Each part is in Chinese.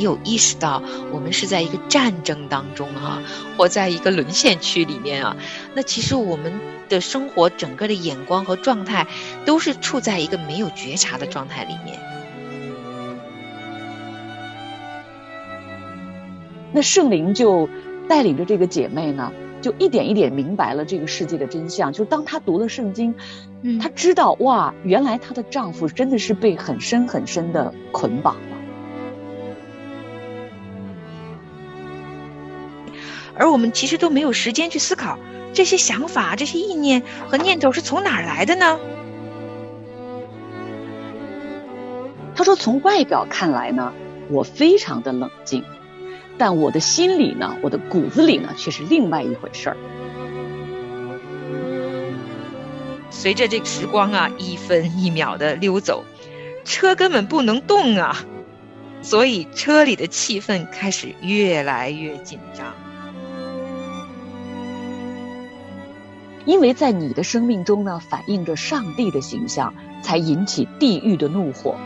没有意识到我们是在一个战争当中哈，或在一个沦陷区里面啊，那其实我们的生活整个的眼光和状态都是处在一个没有觉察的状态里面。那圣灵就带领着这个姐妹呢。就一点一点明白了这个世界的真相。就当她读了圣经，嗯，她知道哇，原来她的丈夫真的是被很深很深的捆绑而我们其实都没有时间去思考这些想法、这些意念和念头是从哪儿来的呢？他说：“从外表看来呢，我非常的冷静。”但我的心里呢，我的骨子里呢，却是另外一回事儿。随着这个时光啊，一分一秒的溜走，车根本不能动啊，所以车里的气氛开始越来越紧张。因为在你的生命中呢，反映着上帝的形象，才引起地狱的怒火。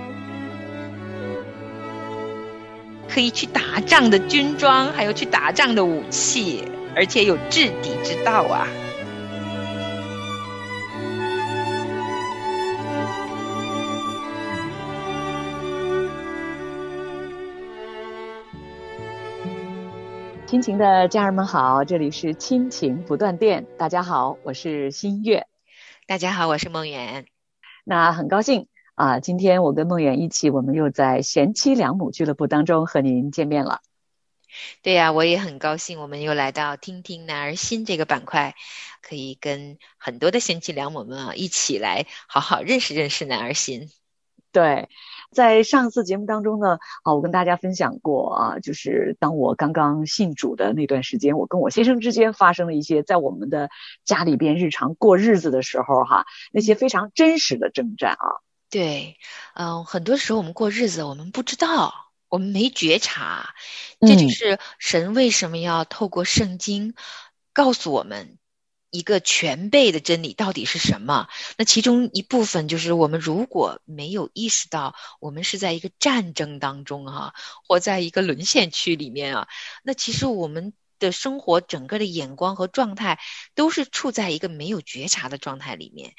可以去打仗的军装，还有去打仗的武器，而且有制敌之道啊！亲情的家人们好，这里是亲情不断电。大家好，我是新月。大家好，我是梦圆。那很高兴。啊，今天我跟梦远一起，我们又在贤妻良母俱乐部当中和您见面了。对呀，我也很高兴，我们又来到听听男儿心这个板块，可以跟很多的贤妻良母们啊一起来好好认识认识男儿心。对，在上次节目当中呢，啊，我跟大家分享过啊，就是当我刚刚信主的那段时间，我跟我先生之间发生了一些在我们的家里边日常过日子的时候哈，那些非常真实的征战啊。对，嗯，很多时候我们过日子，我们不知道，我们没觉察，这就是神为什么要透过圣经告诉我们一个全备的真理到底是什么？那其中一部分就是我们如果没有意识到我们是在一个战争当中哈，或在一个沦陷区里面啊，那其实我们的生活整个的眼光和状态都是处在一个没有觉察的状态里面。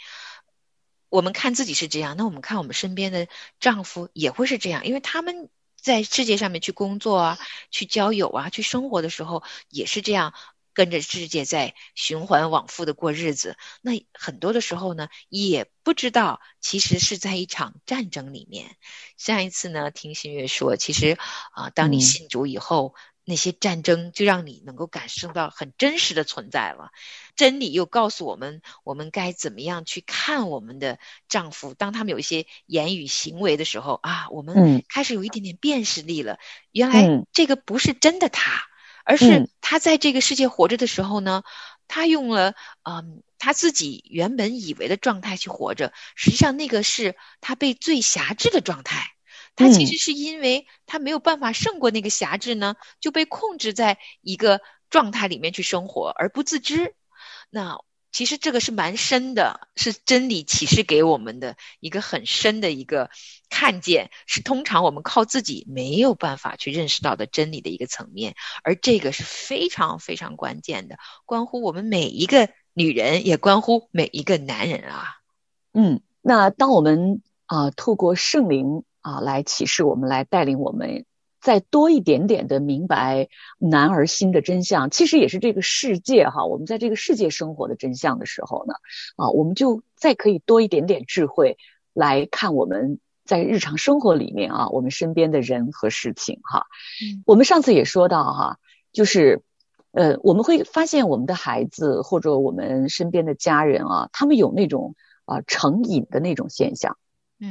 我们看自己是这样，那我们看我们身边的丈夫也会是这样，因为他们在世界上面去工作啊、去交友啊、去生活的时候也是这样，跟着世界在循环往复的过日子。那很多的时候呢，也不知道其实是在一场战争里面。上一次呢，听新月说，其实啊，当你信主以后。那些战争就让你能够感受到很真实的存在了，真理又告诉我们，我们该怎么样去看我们的丈夫。当他们有一些言语行为的时候啊，我们开始有一点点辨识力了。原来这个不是真的他，而是他在这个世界活着的时候呢，他用了嗯他自己原本以为的状态去活着，实际上那个是他被最狭制的状态。他其实是因为他没有办法胜过那个狭制呢，就被控制在一个状态里面去生活而不自知。那其实这个是蛮深的，是真理启示给我们的一个很深的一个看见，是通常我们靠自己没有办法去认识到的真理的一个层面。而这个是非常非常关键的，关乎我们每一个女人，也关乎每一个男人啊。嗯，那当我们啊透过圣灵。啊，来启示我们，来带领我们，再多一点点的明白男儿心的真相，其实也是这个世界哈，我们在这个世界生活的真相的时候呢，啊，我们就再可以多一点点智慧来看我们在日常生活里面啊，我们身边的人和事情哈。嗯，我们上次也说到哈，就是呃，我们会发现我们的孩子或者我们身边的家人啊，他们有那种啊成瘾的那种现象，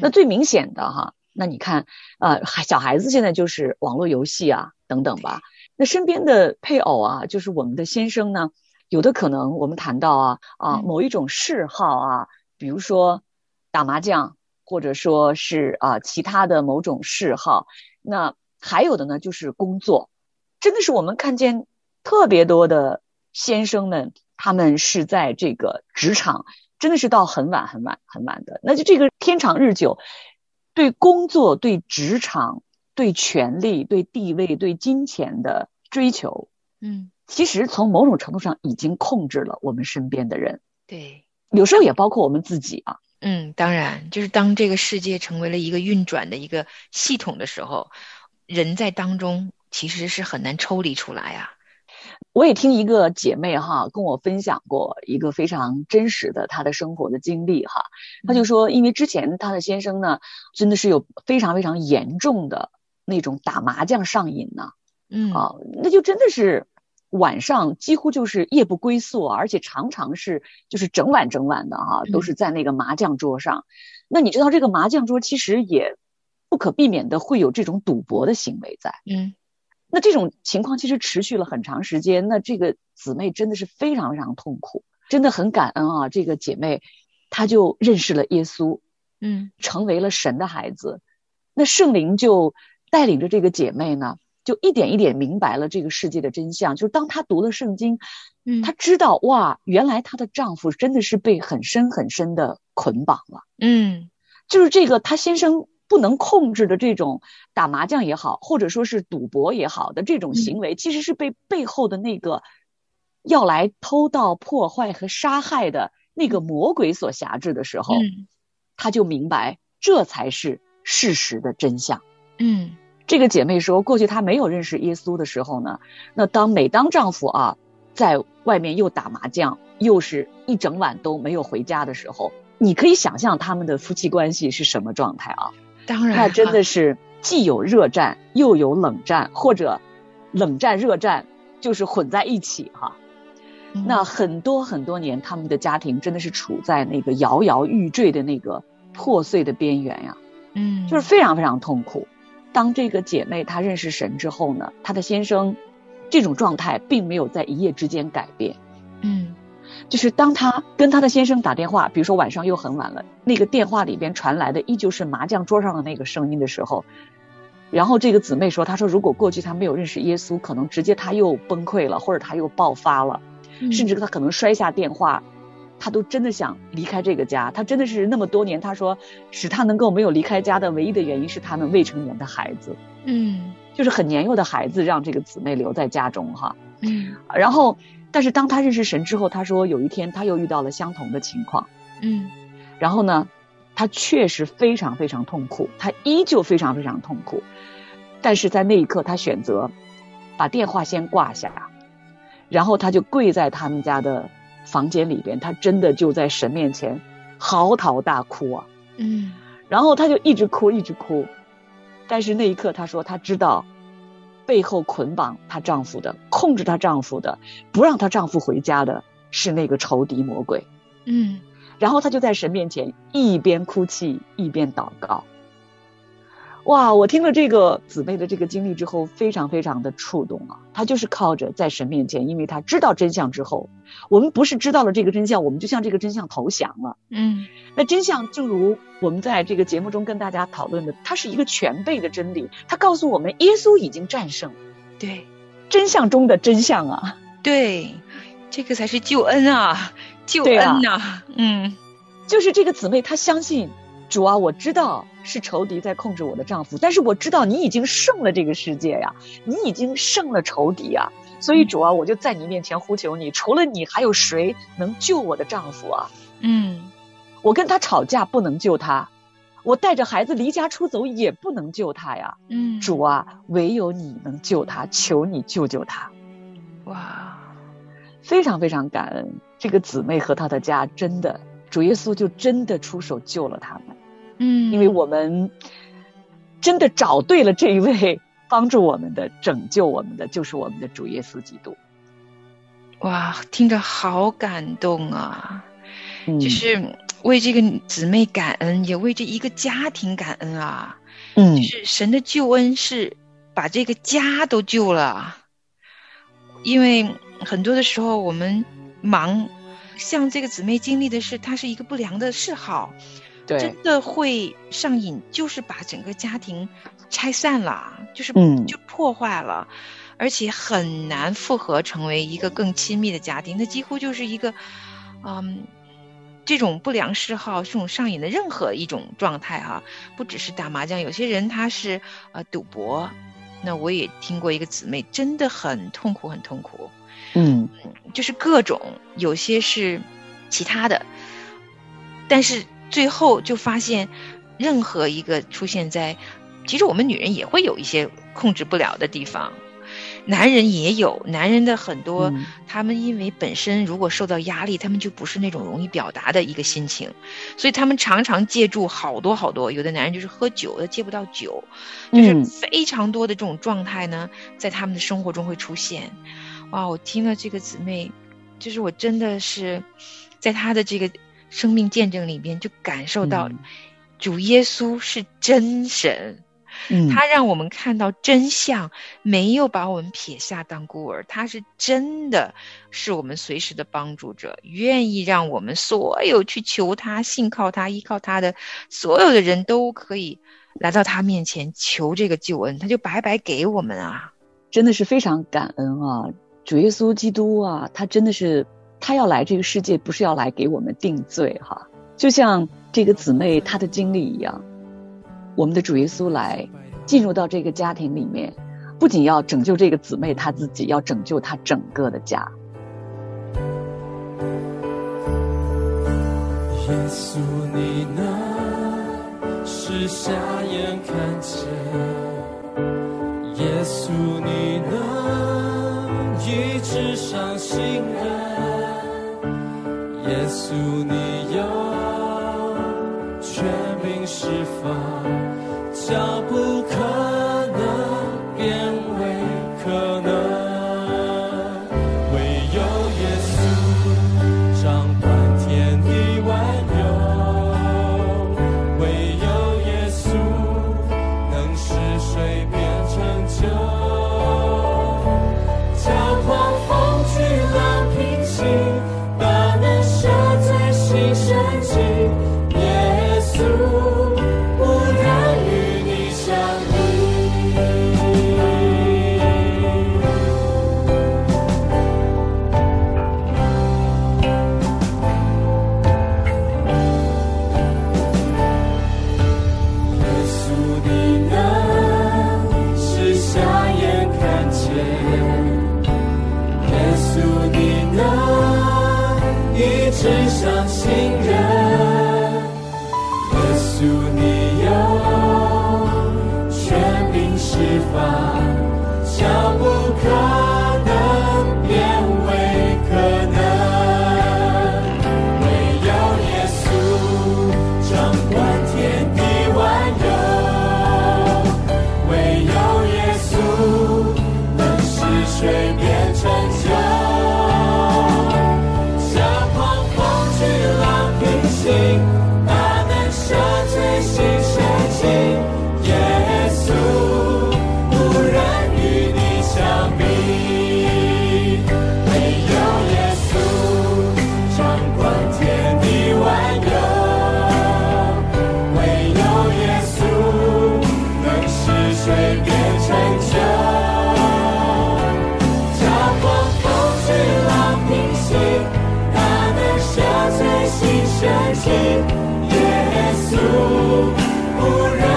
那最明显的哈。那你看，呃，小孩子现在就是网络游戏啊，等等吧。那身边的配偶啊，就是我们的先生呢，有的可能我们谈到啊啊某一种嗜好啊，比如说打麻将，或者说是啊其他的某种嗜好。那还有的呢，就是工作，真的是我们看见特别多的先生们，他们是在这个职场，真的是到很晚很晚很晚的。那就这个天长日久。对工作、对职场对权力、对地位、对金钱的追求，嗯，其实从某种程度上已经控制了我们身边的人，对，有时候也包括我们自己啊。嗯，当然，就是当这个世界成为了一个运转的一个系统的时候，人在当中其实是很难抽离出来啊。我也听一个姐妹哈跟我分享过一个非常真实的她的生活的经历哈，她就说，因为之前她的先生呢，真的是有非常非常严重的那种打麻将上瘾呢，嗯。啊，那就真的是晚上几乎就是夜不归宿，而且常常是就是整晚整晚的哈，都是在那个麻将桌上。那你知道这个麻将桌其实也不可避免的会有这种赌博的行为在，嗯。那这种情况其实持续了很长时间，那这个姊妹真的是非常非常痛苦，真的很感恩啊！这个姐妹，她就认识了耶稣，嗯，成为了神的孩子。那圣灵就带领着这个姐妹呢，就一点一点明白了这个世界的真相。就是当她读了圣经，嗯，她知道哇，原来她的丈夫真的是被很深很深的捆绑了，嗯，就是这个她先生。不能控制的这种打麻将也好，或者说是赌博也好的这种行为，其实是被背后的那个要来偷盗、破坏和杀害的那个魔鬼所辖制的时候，他就明白这才是事实的真相。嗯，这个姐妹说，过去她没有认识耶稣的时候呢，那当每当丈夫啊在外面又打麻将，又是一整晚都没有回家的时候，你可以想象他们的夫妻关系是什么状态啊？当然，那真的是既有热战又有冷战，或者冷战热战就是混在一起哈。那很多很多年，他们的家庭真的是处在那个摇摇欲坠的那个破碎的边缘呀。嗯，就是非常非常痛苦。当这个姐妹她认识神之后呢，她的先生这种状态并没有在一夜之间改变。嗯。就是当她跟她的先生打电话，比如说晚上又很晚了，那个电话里边传来的依旧是麻将桌上的那个声音的时候，然后这个姊妹说：“她说如果过去她没有认识耶稣，可能直接她又崩溃了，或者她又爆发了，甚至她可能摔下电话，她都真的想离开这个家。她真的是那么多年，她说使她能够没有离开家的唯一的原因是他们未成年的孩子，嗯，就是很年幼的孩子让这个姊妹留在家中哈，嗯，然后。”但是当他认识神之后，他说有一天他又遇到了相同的情况，嗯，然后呢，他确实非常非常痛苦，他依旧非常非常痛苦，但是在那一刻他选择把电话先挂下，然后他就跪在他们家的房间里边，他真的就在神面前嚎啕大哭啊，嗯，然后他就一直哭一直哭，但是那一刻他说他知道。背后捆绑她丈夫的、控制她丈夫的、不让她丈夫回家的是那个仇敌魔鬼。嗯，然后她就在神面前一边哭泣一边祷告。哇，我听了这个姊妹的这个经历之后，非常非常的触动啊！她就是靠着在神面前，因为她知道真相之后，我们不是知道了这个真相，我们就向这个真相投降了。嗯，那真相正如我们在这个节目中跟大家讨论的，它是一个全备的真理，它告诉我们耶稣已经战胜。对，真相中的真相啊！对，这个才是救恩啊，救恩呐！嗯，就是这个姊妹她相信。主啊，我知道是仇敌在控制我的丈夫，但是我知道你已经胜了这个世界呀，你已经胜了仇敌啊，所以主啊，我就在你面前呼求你，除了你还有谁能救我的丈夫啊？嗯，我跟他吵架不能救他，我带着孩子离家出走也不能救他呀。嗯，主啊，唯有你能救他，求你救救他。哇，非常非常感恩这个姊妹和她的家，真的主耶稣就真的出手救了他们。嗯，因为我们真的找对了这一位帮助我们的、拯救我们的，就是我们的主耶稣基督。哇，听着好感动啊！嗯，就是为这个姊妹感恩，也为这一个家庭感恩啊。嗯，就是神的救恩是把这个家都救了。因为很多的时候我们忙，像这个姊妹经历的是，她是一个不良的嗜好。真的会上瘾，就是把整个家庭拆散了，就是就破坏了，而且很难复合成为一个更亲密的家庭。那几乎就是一个，嗯，这种不良嗜好，这种上瘾的任何一种状态哈，不只是打麻将，有些人他是呃赌博。那我也听过一个姊妹，真的很痛苦，很痛苦。嗯，就是各种，有些是其他的，但是最后就发现，任何一个出现在，其实我们女人也会有一些控制不了的地方。男人也有，男人的很多，他们因为本身如果受到压力，他们就不是那种容易表达的一个心情，所以他们常常借助好多好多。有的男人就是喝酒，他借不到酒，就是非常多的这种状态呢，在他们的生活中会出现。哇，我听了这个姊妹，就是我真的是在她的这个生命见证里边，就感受到主耶稣是真神。他让我们看到真相，没有把我们撇下当孤儿，他是真的是我们随时的帮助者，愿意让我们所有去求他、信靠他、依靠他的所有的人都可以来到他面前求这个救恩，他就白白给我们啊！真的是非常感恩啊！主耶稣基督啊，他真的是他要来这个世界，不是要来给我们定罪哈，就像这个姊妹她的经历一样。我们的主耶稣来进入到这个家庭里面，不仅要拯救这个姊妹，她自己要拯救她整个的家。耶稣，你能使瞎眼看见？耶稣，你能医治伤心人？耶稣，你有权柄释放。脚步可能变。oh,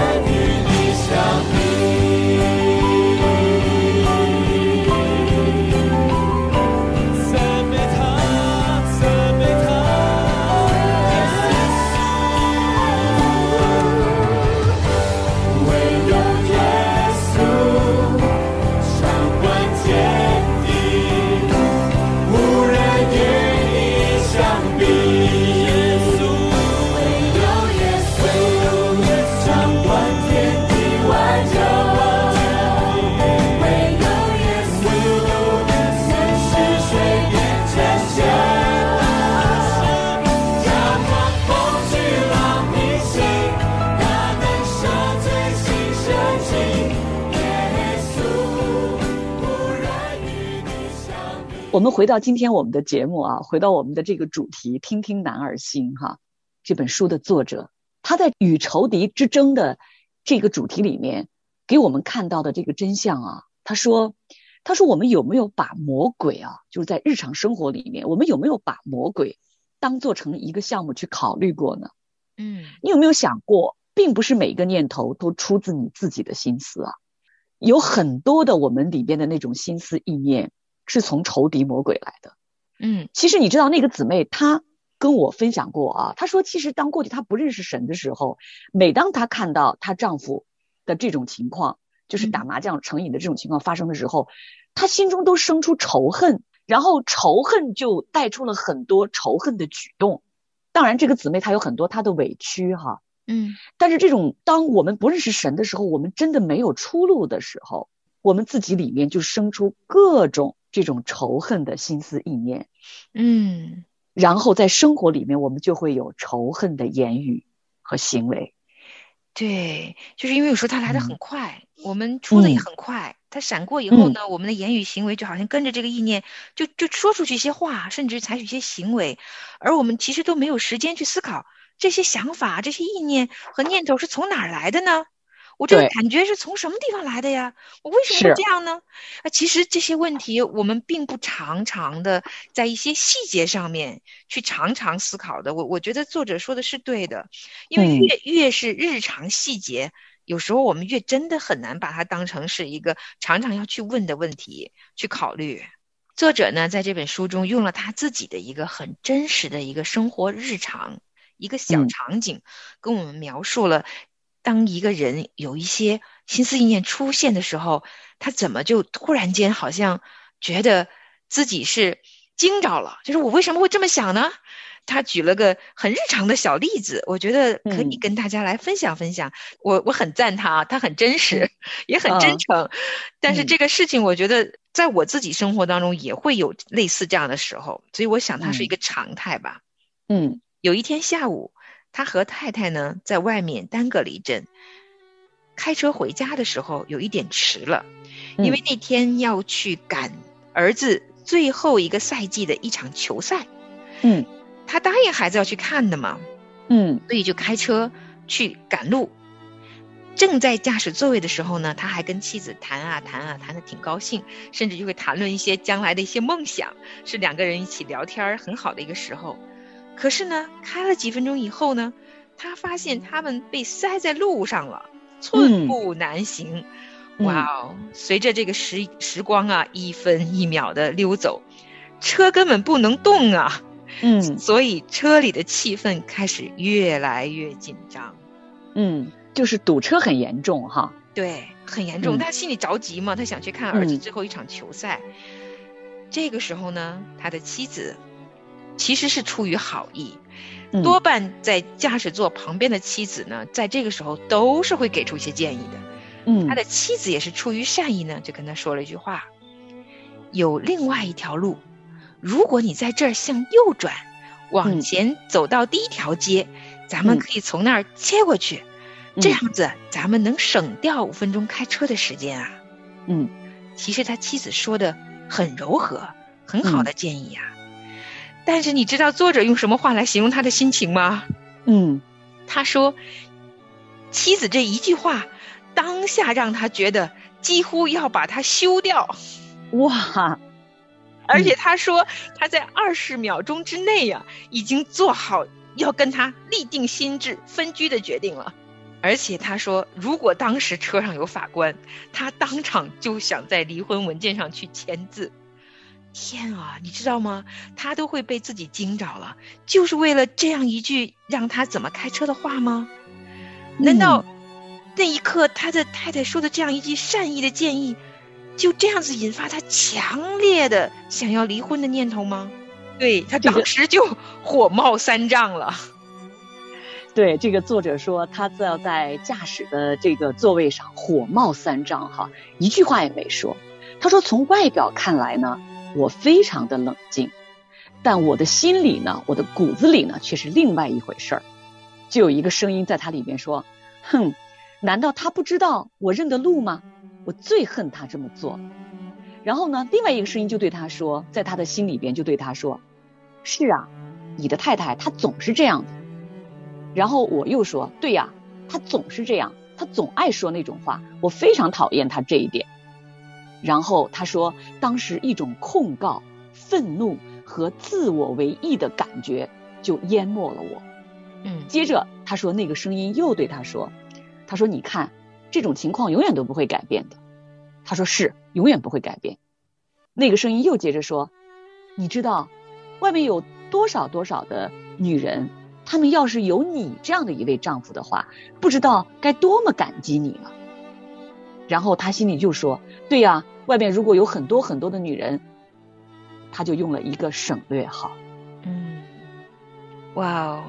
我们回到今天我们的节目啊，回到我们的这个主题，听听男儿心哈。这本书的作者他在与仇敌之争的这个主题里面，给我们看到的这个真相啊，他说，他说我们有没有把魔鬼啊，就是在日常生活里面，我们有没有把魔鬼当做成一个项目去考虑过呢？嗯你有没有想过，并不是每个念头都出自你自己的心思啊？有很多的我们里边的那种心思意念，是从仇敌魔鬼来的。嗯其实你知道，那个姊妹她跟我分享过啊，她说，其实当过去她不认识神的时候，每当她看到她丈夫的这种情况，就是打麻将成瘾的这种情况发生的时候，她心中都生出仇恨，然后仇恨就带出了很多仇恨的举动。当然，这个姊妹她有很多她的委屈哈，嗯但是这种当我们不认识神的时候，我们真的没有出路的时候，我们自己里面就生出各种这种仇恨的心思意念。嗯然后在生活里面，我们就会有仇恨的言语和行为。对，就是因为有时候它来的很嗯快，我们出的也嗯很快，它闪过以后嗯呢，我们的言语行为就好像跟着这个意念，就就说出去一些话，甚至采取一些行为，而我们其实都没有时间去思考这些想法、这些意念和念头是从哪儿来的呢？我这个感觉是从什么地方来的呀？我为什么会是这样呢？啊，其实这些问题我们并不常常的在一些细节上面去常常思考的。我我觉得作者说的是对的，因为嗯越、越是日常细节，有时候我们越真的很难把它当成是一个常常要去问的问题去考虑。作者呢，在这本书中用了他自己的一个很真实的一个生活日常，一个小嗯场景，跟我们描述了当一个人有一些心思意念出现的时候，他怎么就突然间好像觉得自己是惊着了，就是我为什么会这么想呢？他举了个很日常的小例子，我觉得可以嗯跟大家来分享分享。我我很赞他啊，他很真实，也很真嗯诚。但是嗯这个事情，我觉得在我自己生活当中也会有类似这样的时候，所以我想它是一嗯个常态吧。嗯有一天下午，他和太太呢在外面耽搁了一阵，开车回家的时候有一点迟了，因为那天要去赶儿子最后一个赛季的一场球赛，嗯他答应孩子要去看的嘛，嗯所以就开车去赶路。正在驾驶座位的时候呢，他还跟妻子谈啊谈啊，谈的挺高兴，甚至就会谈论一些将来的一些梦想，是两个人一起聊天儿很好的一个时候。可是呢，开了几分钟以后呢，他发现他们被塞在路上了，寸步难行。嗯哇哦！随着这个时时光啊，一分一秒的溜走，车根本不能动啊。嗯所以车里的气氛开始越来越紧张，嗯，就是堵车很严重哈。对，很严重。嗯他心里着急嘛，他想去看儿子嗯最后一场球赛。这个时候呢，他的妻子其实是出于好意，嗯。多半在驾驶座旁边的妻子呢，在这个时候都是会给出一些建议的。嗯。他的妻子也是出于善意呢，就跟他说了一句话：有另外一条路，如果你在这儿向右转，往嗯。前走到第一条街，咱们嗯。可以从那儿切过去，这嗯样子咱们能省掉五分钟开车的时间啊。嗯。其实他妻子说的很柔和，很好嗯。的建议呀、但是你知道作者用什么话来形容他的心情吗？嗯他说，妻子这一句话，当下让他觉得几乎要把他休掉，哇而且他说他在二十秒钟之内呀、已经做好要跟他立定心智分居的决定了。而且他说，如果当时车上有法官，他当场就想在离婚文件上去签字。天啊，你知道吗？他都会被自己惊着了，就是为了这样一句让他怎么开车的话吗？难道那一刻他的太太说的这样一句善意的建议，就这样子引发他强烈的想要离婚的念头吗？对他当时就火冒三丈了。对这个作者说，他要在驾驶的这个座位上火冒三丈哈，一句话也没说。他说从外表看来呢，我非常的冷静，但我的心里呢，我的骨子里呢，却是另外一回事儿。就有一个声音在他里面说：“哼，难道他不知道我认得路吗？我最恨他这么做。”然后呢，另外一个声音就对他说，在他的心里边就对他说：“是啊，你的太太她总是这样的。”然后我又说：“对呀，她总是这样，她总爱说那种话，我非常讨厌她这一点。”然后他说，当时一种控告、愤怒和自我为意的感觉就淹没了我。嗯接着他说，那个声音又对他说：“他说你看，这种情况永远都不会改变的。”他说是，永远不会改变。那个声音又接着说：“你知道，外面有多少多少的女人，她们要是有你这样的一位丈夫的话，不知道该多么感激你了。”然后他心里就说：“对呀，外面如果有很多很多的女人，他就用了一个省略号。嗯，哇哦，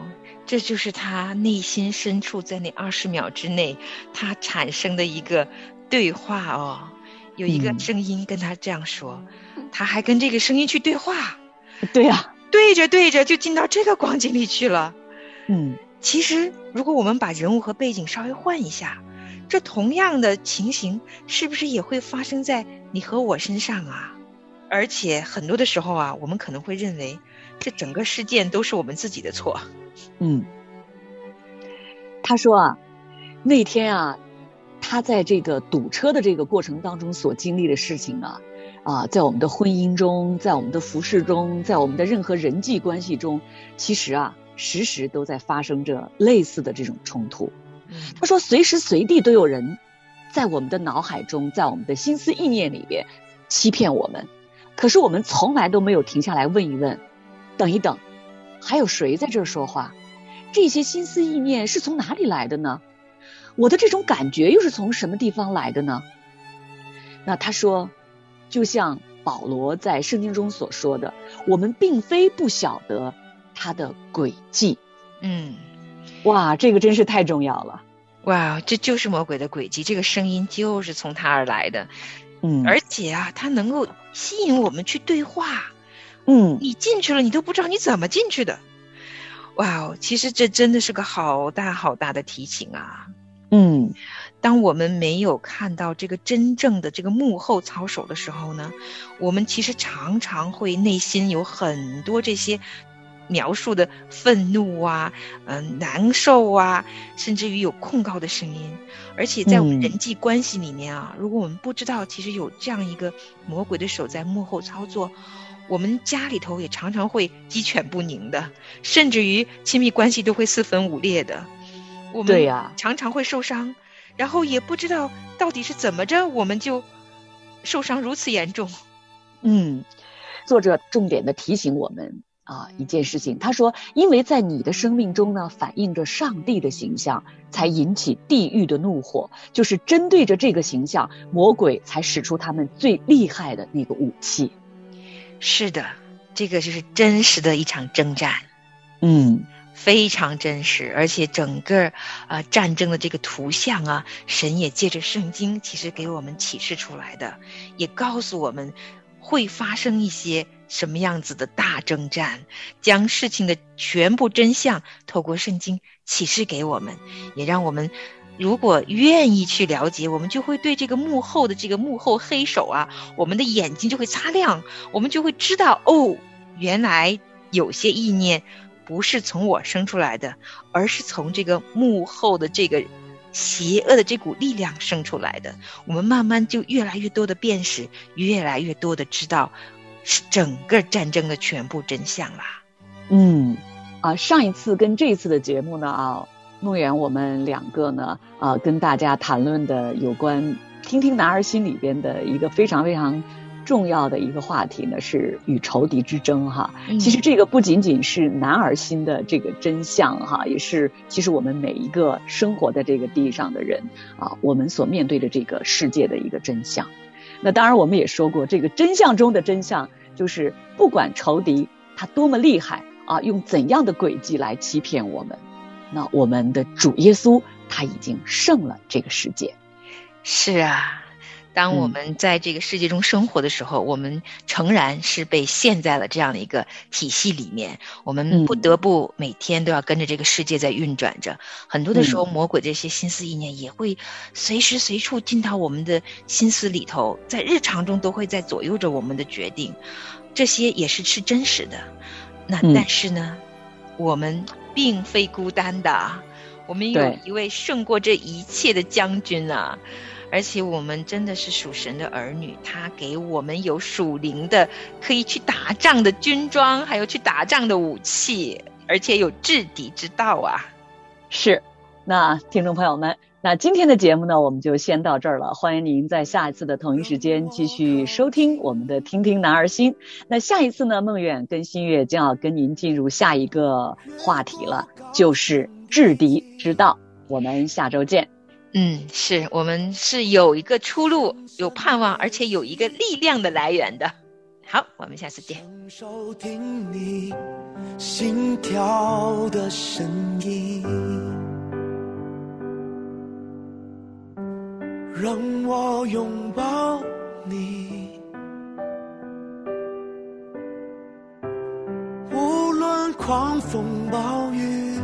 这就是他内心深处在那二十秒之内，他产生的一个对话哦。有一个嗯声音跟他这样说，他还跟这个声音去对话，对呀、对着对着就进到这个光景里去了。嗯其实，如果我们把人物和背景稍微换一下，这同样的情形是不是也会发生在你和我身上啊？而且很多的时候啊，我们可能会认为这整个事件都是我们自己的错。嗯。他说啊，那天啊，他在这个堵车的这个过程当中所经历的事情啊，啊，在我们的婚姻中，在我们的服饰中，在我们的任何人际关系中，其实啊，时时都在发生着类似的这种冲突。嗯他说，随时随地都有人在我们的脑海中，在我们的心思意念里边欺骗我们，可是我们从来都没有停下来问一问，等一等，还有谁在这儿说话？这些心思意念是从哪里来的呢？我的这种感觉又是从什么地方来的呢？那他说，就像保罗在圣经中所说的，我们并非不晓得他的诡计。嗯，哇，这个真是太重要了。哇，这就是魔鬼的诡计，这个声音就是从他而来的，嗯，而且啊，它能够吸引我们去对话。嗯你进去了，你都不知道你怎么进去的。哇哦，其实这真的是个好大好大的提醒啊！嗯当我们没有看到这个真正的这个幕后操守的时候呢，我们其实常常会内心有很多这些描述的愤怒啊、嗯、难受啊，甚至于有控告的声音。而且在我们嗯人际关系里面啊，如果我们不知道其实有这样一个魔鬼的手在幕后操作，我们家里头也常常会鸡犬不宁的，甚至于亲密关系都会四分五裂的。我们对呀常常会受伤，然后也不知道到底是怎么着，我们就受伤如此严重。嗯，作者重点的提醒我们啊一件事情，他说，因为在你的生命中呢，反映着上帝的形象，才引起地狱的怒火，就是针对着这个形象，魔鬼才使出他们最厉害的那个武器。是的，这个就是真实的一场征战。嗯非常真实，而且整个呃战争的这个图像啊，神也借着圣经其实给我们启示出来的，也告诉我们会发生一些什么样子的大征战，将事情的全部真相透过圣经启示给我们，也让我们如果愿意去了解，我们就会对这个幕后的这个幕后黑手啊，我们的眼睛就会擦亮，我们就会知道哦，原来有些意念。不是从我生出来的，而是从这个幕后的这个邪恶的这股力量生出来的。我们慢慢就越来越多的辨识，越来越多的知道整个战争的全部真相啦。嗯，啊，上一次跟这一次的节目呢啊，梦圆我们两个呢啊跟大家谈论的有关听听男儿心里边的一个非常非常。重要的一个话题呢是与仇敌之争哈，嗯其实这个不仅仅是男儿心的这个真相哈，也是其实我们每一个生活在这个地上的人啊，我们所面对的这个世界的一个真相。那当然我们也说过，这个真相中的真相就是不管仇敌他多么厉害啊，用怎样的诡计来欺骗我们，那我们的主耶稣他已经胜了这个世界。是啊。当我嗯们在这个世界中生活的时候，我们诚然是被陷在了这样的一个体系里面，我们嗯不得不每天都要跟着这个世界在运转着。很多的时候，魔鬼这些心思意念也会随时随处进到我们的心思里头，在日常中都会在左右着我们的决定。这些也是是真实的。那嗯但是呢，我们并非孤单的，我们有一位胜过这一切的将军啊！而且我们真的是属神的儿女，他给我们有属灵的可以去打仗的军装，还有去打仗的武器。而且有制敌之道啊。是，那听众朋友们，那今天的节目呢，我们就先到这儿了。欢迎您在下一次的同一时间继续收听我们的《听听男儿心》。那下一次呢，梦远跟新月将要跟您进入下一个话题了，就是制敌之道。我们下周见。嗯，是我们是有一个出路，有盼望，而且有一个力量的来源的。好，我们下次见。收听你心跳的声音，让我拥抱你，无论狂风暴雨，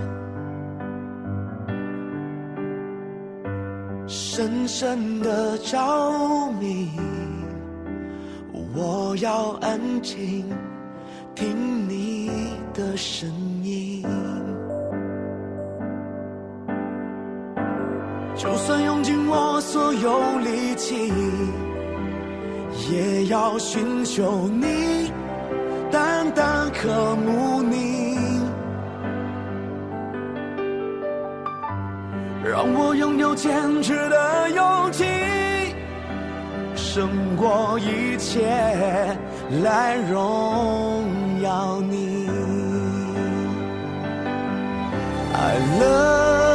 深深的着迷。我要安静听你的声音，就算用尽我所有力气，也要寻求你，单单渴慕你，让我拥有坚持的勇气。胜过一切来荣耀你。I love